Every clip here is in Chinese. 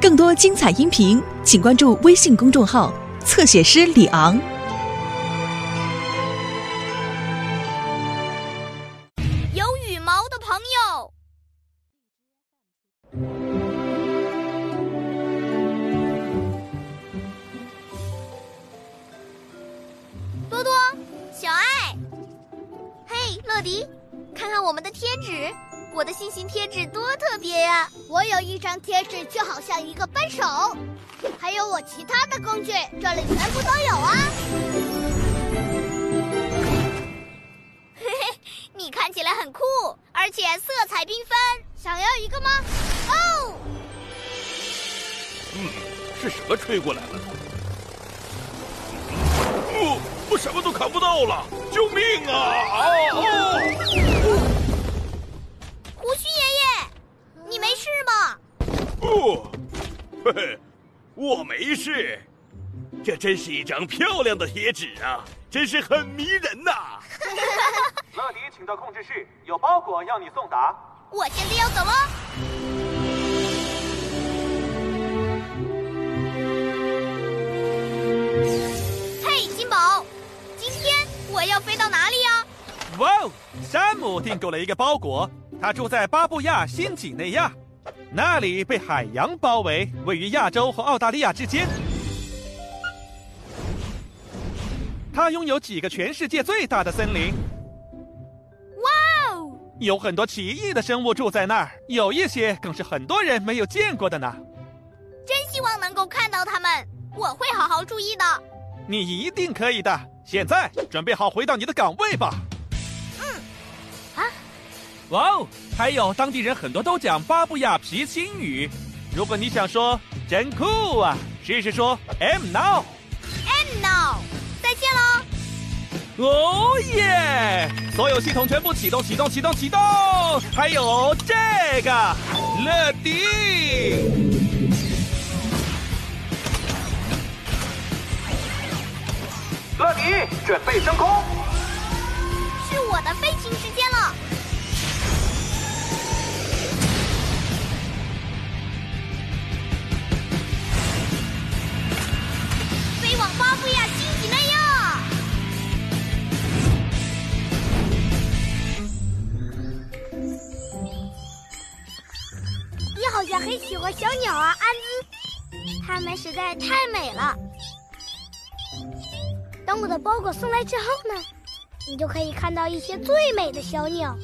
更多精彩音频，请关注微信公众号“侧写师李昂”。有羽毛的朋友，多多，小爱，嘿，乐迪，看看我们的贴纸，我的心形贴纸多特别呀！我有一张贴纸，就好像一个扳手，还有我其他的工具，这里全部都有啊！嘿嘿，你看起来很酷，而且色彩缤纷，想要一个吗？哦，嗯，是什么吹过来了？哦，我什么都看不到了！救命啊！啊哦！你没事吧？哦，嘿嘿，我没事。这真是一张漂亮的贴纸啊，真是很迷人呐！乐迪，请到控制室，有包裹要你送达。我现在要走喽。嘿，金宝，今天我要飞到哪里呀？哇哦！山姆订购了一个包裹，他住在巴布亚新几内亚，那里被海洋包围，位于亚洲和澳大利亚之间。它拥有几个全世界最大的森林，哇哦！有很多奇异的生物住在那儿，有一些更是很多人没有见过的呢。真希望能够看到它们，我会好好注意的。你一定可以的。现在准备好回到你的岗位吧。啊！哇哦！还有当地人很多都讲巴布亚皮心语，如果你想说真酷啊，试试说 M now。And now，再见喽。哦耶！所有系统全部启动，启动，启动，启动！还有这个乐迪。乐迪，准备升空。是我的飞行时间太美了。等我的包裹送来之后呢，你就可以看到一些最美的小鸟。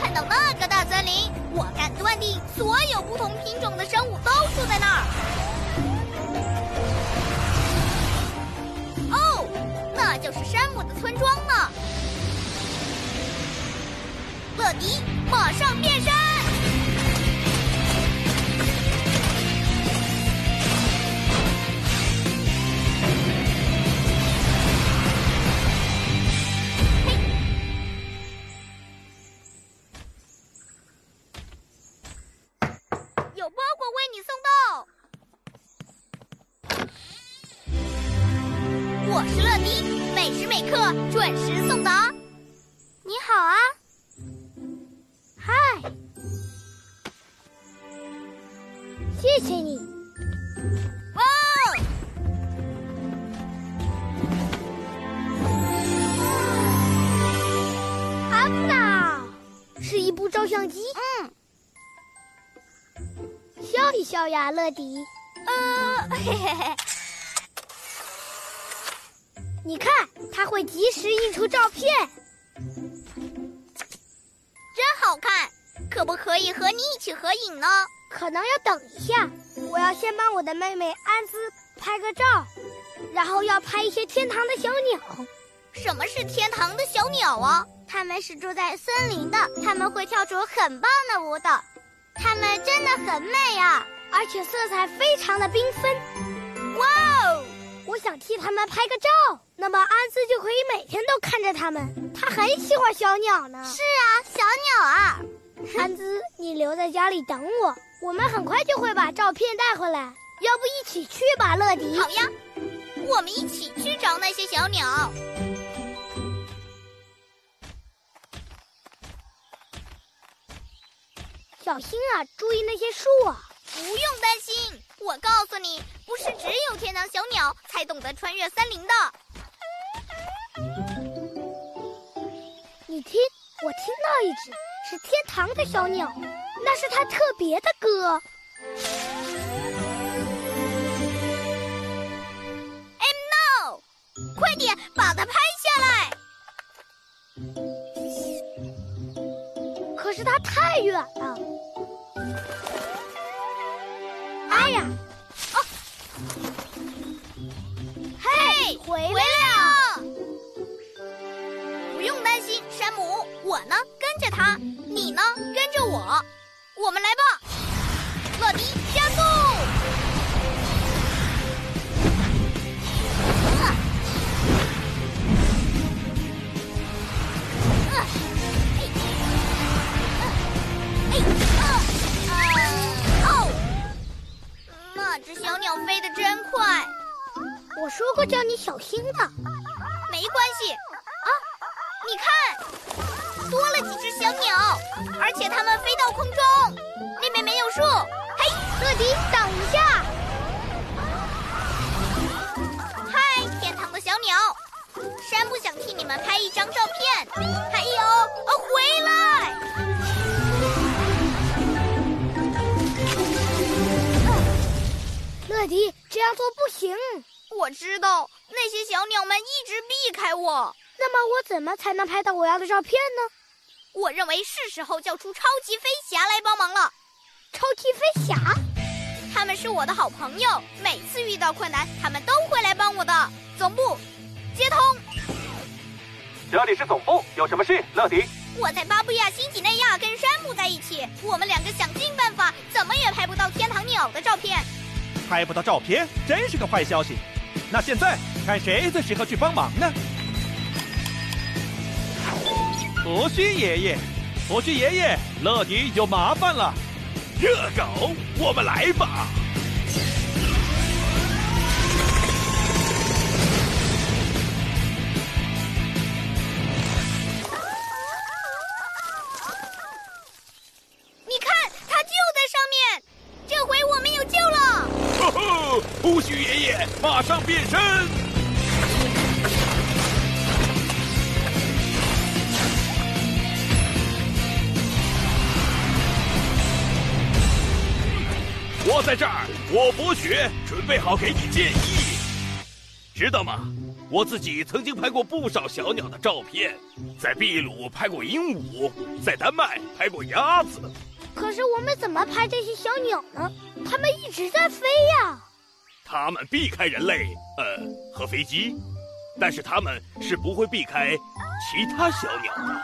看到那个大森林，我敢断定，所有不同品种的生物都住在那儿。哦，那就是山姆的村庄呢。乐迪，马上变身！我是乐迪，每时每刻准时送达。你好啊，嗨，谢谢你。哇哦！安娜，是一部照相机。嗯，笑一笑呀，乐迪。呃，嘿嘿嘿，你看，它会及时印出照片。真好看，可不可以和你一起合影呢？可能要等一下，我要先帮我的妹妹安兹拍个照，然后要拍一些天堂的小鸟。什么是天堂的小鸟啊？它们是住在森林的，它们会跳出很棒的舞蹈，它们真的很美啊，而且色彩非常的缤纷。哇想替他们拍个照，那么安兹就可以每天都看着他们。他很喜欢小鸟呢。是啊，小鸟啊。安兹，你留在家里等我，我们很快就会把照片带回来。要不一起去吧，乐迪？好呀，我们一起去找那些小鸟。小心啊，注意那些树啊。不用担心，我告诉你，不是只有天堂小鸟才懂得穿越森林的。你听，我听到一只是天堂的小鸟，那是它特别的歌。M no，快点把它拍下来！可是它太远了。哎呀！哦，嘿，回来了！不用担心，山姆，我呢跟着他，你呢跟着我，我们来吧！乐迪加速！啊飞得真快，我说过叫你小心的。没关系啊！你看，多了几只小鸟，而且它们飞到空中。那边没有树，嘿，乐迪，等一下！嗨，天堂的小鸟，山不想替你们拍一张照片。还有，哦，回来！乐迪，这样做不行。我知道那些小鸟们一直避开我，那么我怎么才能拍到我要的照片呢？我认为是时候叫出超级飞侠来帮忙了。超级飞侠，他们是我的好朋友，每次遇到困难，他们都会来帮我的。总部，接通。这里是总部，有什么事？乐迪，我在巴布亚新几内亚跟山姆在一起，我们两个想尽办法，怎么也拍不到天堂鸟的照片。拍不到照片，真是个坏消息。那现在看谁最适合去帮忙呢？胡须爷爷，胡须爷爷，乐迪有麻烦了。热狗，我们来吧！变身！我在这儿，我博学，准备好给你建议，知道吗？我自己曾经拍过不少小鸟的照片，在秘鲁拍过鹦鹉，在丹麦拍过鸭子。可是我们怎么拍这些小鸟呢？它们一直在飞呀。它们避开人类，呃，和飞机，但是他们是不会避开其他小鸟的。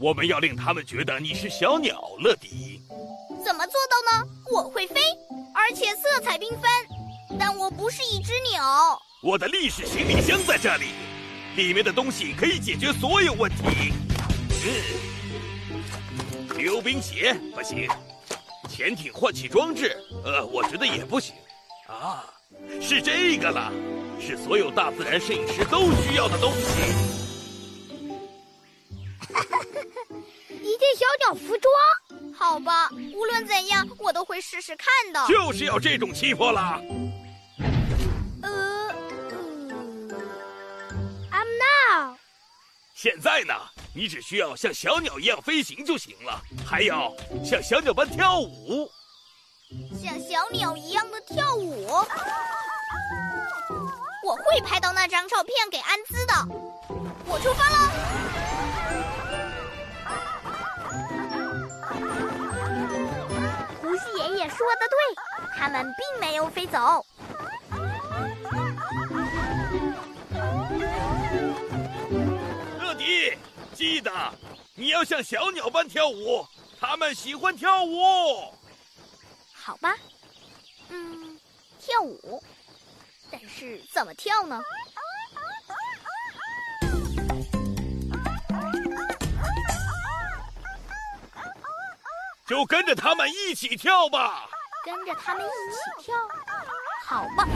我们要令他们觉得你是小鸟，乐迪。怎么做到呢？我会飞，而且色彩缤纷，但我不是一只鸟。我的历史行李箱在这里，里面的东西可以解决所有问题。嗯，溜冰鞋不行，潜艇换气装置，呃，我觉得也不行。啊，是这个了，是所有大自然摄影师都需要的东西。一件小鸟服装。好吧，无论怎样，我都会试试看的。就是要这种气魄啦！呃，嗯，I'm now。现在呢，你只需要像小鸟一样飞行就行了，还要像小鸟般跳舞。像小鸟一样的跳舞，我会拍到那张照片给安兹的。我出发喽！胡须爷爷说的对，他们并没有飞走。乐迪，记得你要像小鸟般跳舞，它们喜欢跳舞。好吧，嗯，跳舞，但是怎么跳呢？就跟着他们一起跳吧。跟着他们一起跳，好吧。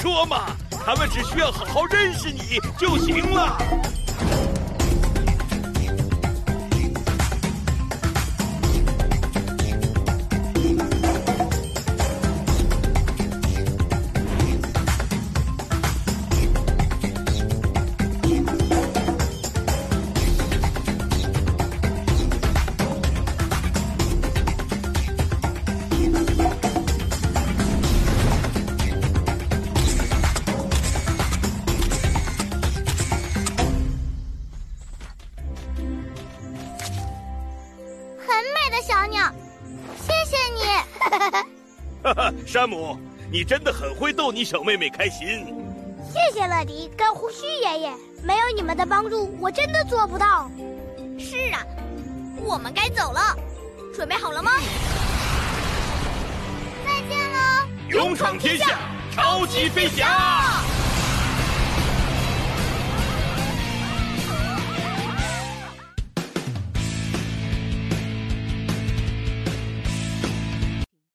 说嘛，他们只需要好好认识你就行了。山姆，你真的很会逗你小妹妹开心。谢谢乐迪跟胡须爷爷，没有你们的帮助，我真的做不到。是啊，我们该走了，准备好了吗？再见喽！勇闯天下，超级飞侠。